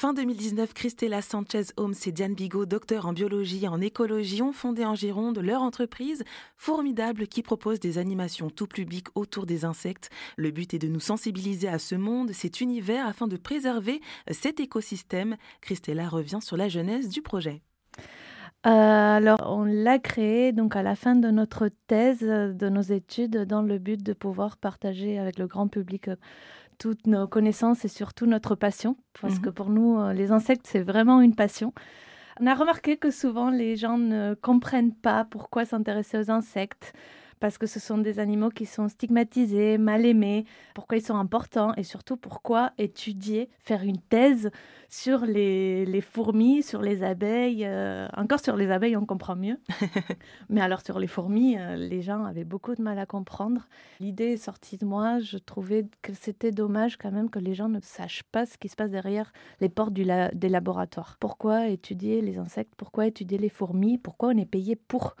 Fin 2019, Christella Sanchez Holmes et Diane Bigot, docteurs en biologie et en écologie, ont fondé en Gironde leur entreprise formidable qui propose des animations tout public autour des insectes. Le but est de nous sensibiliser à ce monde, cet univers, afin de préserver cet écosystème. Christella revient sur la jeunesse du projet. Euh, alors, on l'a créé donc à la fin de notre thèse, de nos études, dans le but de pouvoir partager avec le grand public toutes nos connaissances et surtout notre passion, parce que mhm. pour nous, euh, les insectes, c'est vraiment une passion. On a remarqué que souvent, les gens ne comprennent pas pourquoi s'intéresser aux insectes parce que ce sont des animaux qui sont stigmatisés, mal aimés, pourquoi ils sont importants et surtout pourquoi étudier, faire une thèse sur les, les fourmis, sur les abeilles. Euh, encore sur les abeilles, on comprend mieux. Mais alors sur les fourmis, euh, les gens avaient beaucoup de mal à comprendre. L'idée est sortie de moi, je trouvais que c'était dommage quand même que les gens ne sachent pas ce qui se passe derrière les portes du des laboratoires. Pourquoi étudier les insectes? Pourquoi étudier les fourmis? Pourquoi on est payé pour?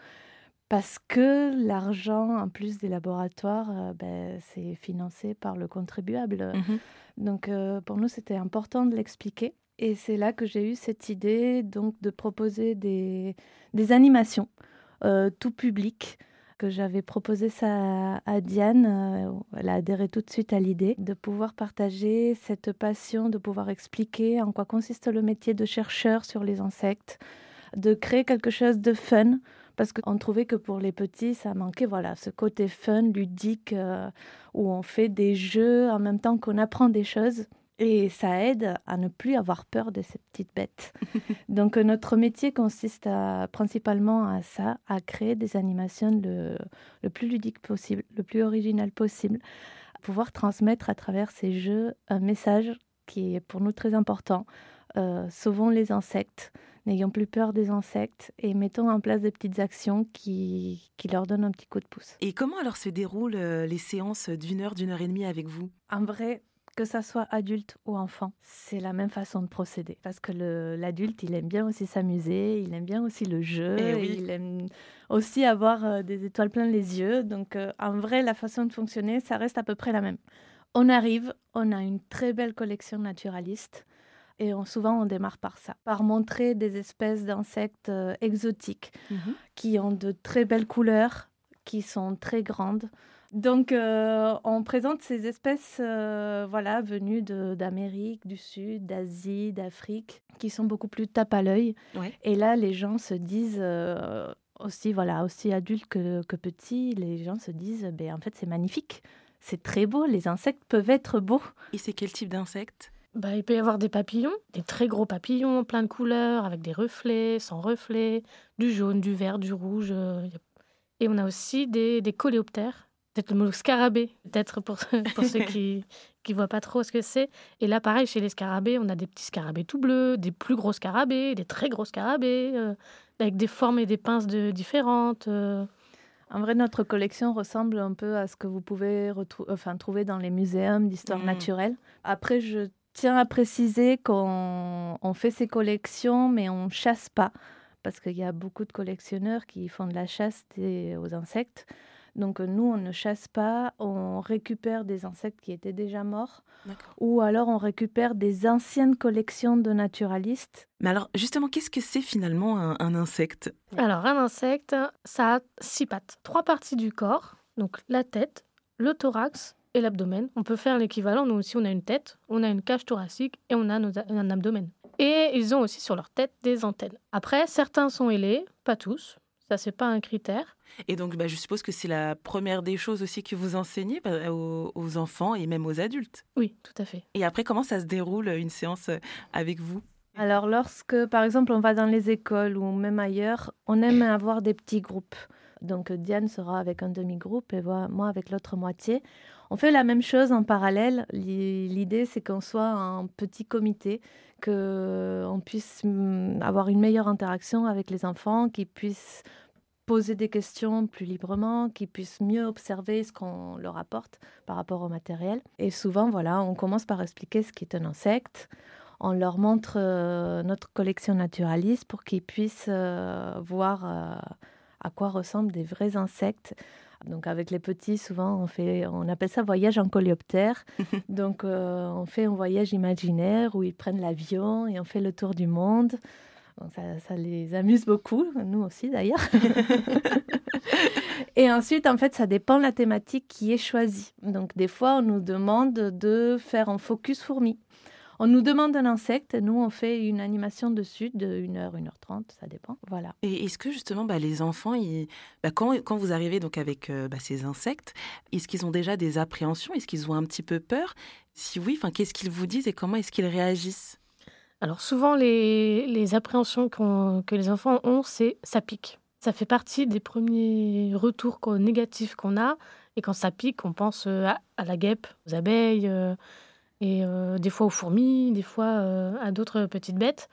Parce que l'argent, en plus des laboratoires, euh, ben, c'est financé par le contribuable. Mmh donc euh, pour nous, c'était important de l'expliquer. Et c'est là que j'ai eu cette idée donc de proposer des, des animations euh, tout public que j'avais proposé ça à, Diane. elle a adhéré tout de suite à l'idée de pouvoir partager cette passion, de pouvoir expliquer en quoi consiste le métier de chercheur sur les insectes, de créer quelque chose de fun parce qu'on trouvait que pour les petits, ça manquait, voilà, ce côté fun, ludique, euh, où on fait des jeux en même temps qu'on apprend des choses. Et ça aide à ne plus avoir peur de ces petites bêtes. Donc notre métier consiste principalement à ça, à créer des animations le, le plus ludique possible, le plus original possible, à pouvoir transmettre à travers ces jeux un message qui est pour nous très important. Euh, sauvons les insectes, n'ayons plus peur des insectes et mettons en place des petites actions qui, qui leur donnent un petit coup de pouce. Et comment alors se déroulent euh, les séances d'une heure, d'une heure et demie avec vous? En vrai, que ça soit adulte ou enfant, c'est la même façon de procéder. Parce que l'adulte, il aime bien aussi s'amuser, il aime bien aussi le jeu, eh il aime aussi avoir euh, des étoiles plein les yeux. Donc euh, en vrai, la façon de fonctionner, ça reste à peu près la même. On arrive, on a une très belle collection naturaliste. Et souvent, on démarre par ça, par montrer des espèces d'insectes euh, exotiques mhm. qui ont de très belles couleurs, qui sont très grandes. Donc, euh, on présente ces espèces euh, voilà, venues d'Amérique, du Sud, d'Asie, d'Afrique, qui sont beaucoup plus tape à l'œil. Et là, les gens se disent aussi, voilà, aussi adultes que, que petits, les gens se disent, ben, en fait, c'est magnifique. C'est très beau, les insectes peuvent être beaux. Et c'est quel type d'insectes bah, il peut y avoir des papillons, des très gros papillons, plein de couleurs, avec des reflets, sans reflets, du jaune, du vert, du rouge. Euh, et on a aussi des, des coléoptères, peut-être le mot scarabée, peut-être pour, pour ceux qui ne voient pas trop ce que c'est. Et là, pareil, chez les scarabées, on a des petits scarabées tout bleus, des plus gros scarabées, des très gros scarabées, euh, avec des formes et des pinces de, différentes. Euh. En vrai, notre collection ressemble un peu à ce que vous pouvez enfin, trouver dans les muséums d'histoire mmh. naturelle. Après, je tiens à préciser qu'on fait ces collections, mais on chasse pas, parce qu'il y a beaucoup de collectionneurs qui font de la chasse aux insectes. Donc nous, on ne chasse pas, on récupère des insectes qui étaient déjà morts, ou alors on récupère des anciennes collections de naturalistes. Mais alors justement, qu'est-ce que c'est finalement un, un insecte? Alors un insecte, ça a six pattes, trois parties du corps, donc la tête, le thorax, et l'abdomen. On peut faire l'équivalent. Nous aussi, on a une tête, on a une cage thoracique et on a un abdomen. Et ils ont aussi sur leur tête des antennes. Après, certains sont ailés, pas tous. Ça, c'est pas un critère. Et donc, bah, je suppose que c'est la première des choses aussi que vous enseignez bah, aux, enfants et même aux adultes. Oui, tout à fait. Et après, comment ça se déroule une séance euh, avec vous? Alors, lorsque, par exemple, on va dans les écoles ou même ailleurs, on aime avoir des petits groupes. Donc, Diane sera avec un demi-groupe et moi avec l'autre moitié. On fait la même chose en parallèle. L'idée, c'est qu'on soit un petit comité, qu'on puisse mm, avoir une meilleure interaction avec les enfants, qu'ils puissent poser des questions plus librement, qu'ils puissent mieux observer ce qu'on leur apporte par rapport au matériel. Et souvent, voilà, on commence par expliquer ce qu'est un insecte. On leur montre euh, notre collection naturaliste pour qu'ils puissent euh, voir euh, à quoi ressemblent des vrais insectes. Donc avec les petits, souvent on fait, on appelle ça voyage en coléoptère. Donc euh, on fait un voyage imaginaire où ils prennent l'avion et on fait le tour du monde. ça, ça, les amuse beaucoup, nous aussi d'ailleurs. et ensuite, en fait, ça dépend de la thématique qui est choisie. Donc des fois, on nous demande de faire un focus fourmi. On nous demande un insecte, nous on fait une animation dessus de 1h, 1h30, ça dépend. Voilà. Et est-ce que justement bah, les enfants, bah, quand, quand, vous arrivez donc avec euh, bah, ces insectes, est-ce qu'ils ont déjà des appréhensions? Est-ce qu'ils ont un petit peu peur? Si oui, qu'est-ce qu'ils vous disent et comment est-ce qu'ils réagissent? Alors souvent les, les appréhensions que les enfants ont, c'est ça pique. Ça fait partie des premiers retours négatifs qu'on a. Et quand ça pique, on pense euh, à, la guêpe, aux abeilles. Euh, et euh, des fois aux fourmis, des fois euh, à d'autres petites bêtes.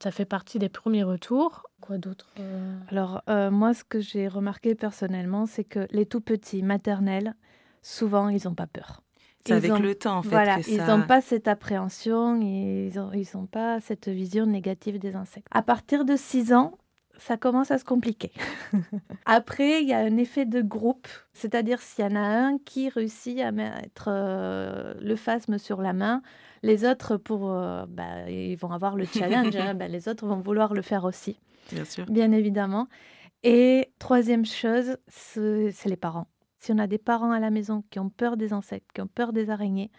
Ça fait partie des premiers retours. Quoi d'autre euh? Alors, moi, ce que j'ai remarqué personnellement, c'est que les tout petits maternels, souvent, ils n'ont pas peur. C'est avec le temps, en fait. Voilà, que ils n'ont pas cette appréhension, ils n'ont ils pas cette vision négative des insectes. À partir de 6 ans, ça commence à se compliquer. Après, il y a un effet de groupe, c'est-à-dire s'il y en a un qui réussit à mettre euh, le phasme sur la main, les autres, pour, euh, bah, ils vont avoir le challenge, hein, bah, les autres vont vouloir le faire aussi. Bien sûr. Bien évidemment. Et troisième chose, c'est les parents. Si on a des parents à la maison qui ont peur des insectes, qui ont peur des araignées,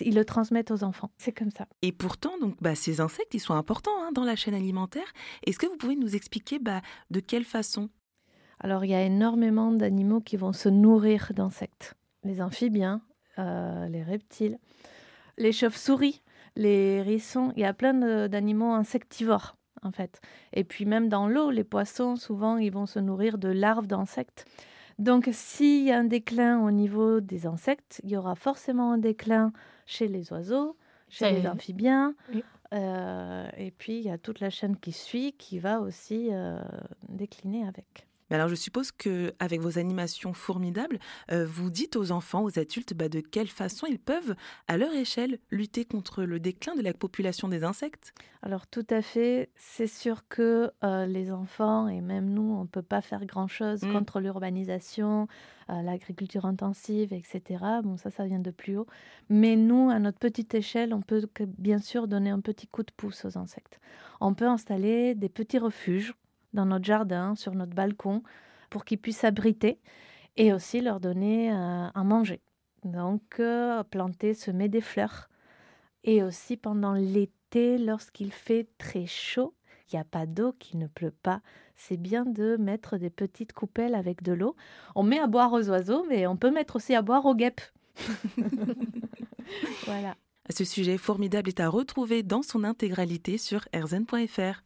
ils le transmettent aux enfants. C'est comme ça. Et pourtant, donc, bah, ces insectes, ils sont importants hein, dans la chaîne alimentaire. Est-ce que vous pouvez nous expliquer bah, de quelle façon? Alors, il y a énormément d'animaux qui vont se nourrir d'insectes. Les amphibiens, euh, les reptiles, les chauves-souris, les hérissons. Il y a plein d'animaux insectivores en fait. Et puis même dans l'eau, les poissons, souvent, ils vont se nourrir de larves d'insectes. Donc, s'il y a un déclin au niveau des insectes, il y aura forcément un déclin chez les oiseaux, chez les amphibiens. Euh, et puis, il y a toute la chaîne qui suit qui va aussi euh, décliner avec alors je suppose que avec vos animations formidables, euh, vous dites aux enfants, aux adultes, bah, de quelle façon ils peuvent, à leur échelle, lutter contre le déclin de la population des insectes? Alors tout à fait, c'est sûr que euh, les enfants et même nous, on ne peut pas faire grand-chose mmh. contre l'urbanisation, euh, l'agriculture intensive, etc. Bon, ça, ça vient de plus haut. Mais nous, à notre petite échelle, on peut bien sûr donner un petit coup de pouce aux insectes. On peut installer des petits refuges dans notre jardin, sur notre balcon, pour qu'ils puissent s'abriter et aussi leur donner euh, à manger. Donc, euh, planter, semer des fleurs. Et aussi pendant l'été, lorsqu'il fait très chaud, il n'y a pas d'eau, qu'il ne pleut pas, c'est bien de mettre des petites coupelles avec de l'eau. On met à boire aux oiseaux, mais on peut mettre aussi à boire aux guêpes. voilà. Ce sujet formidable est à retrouver dans son intégralité sur erzen.fr.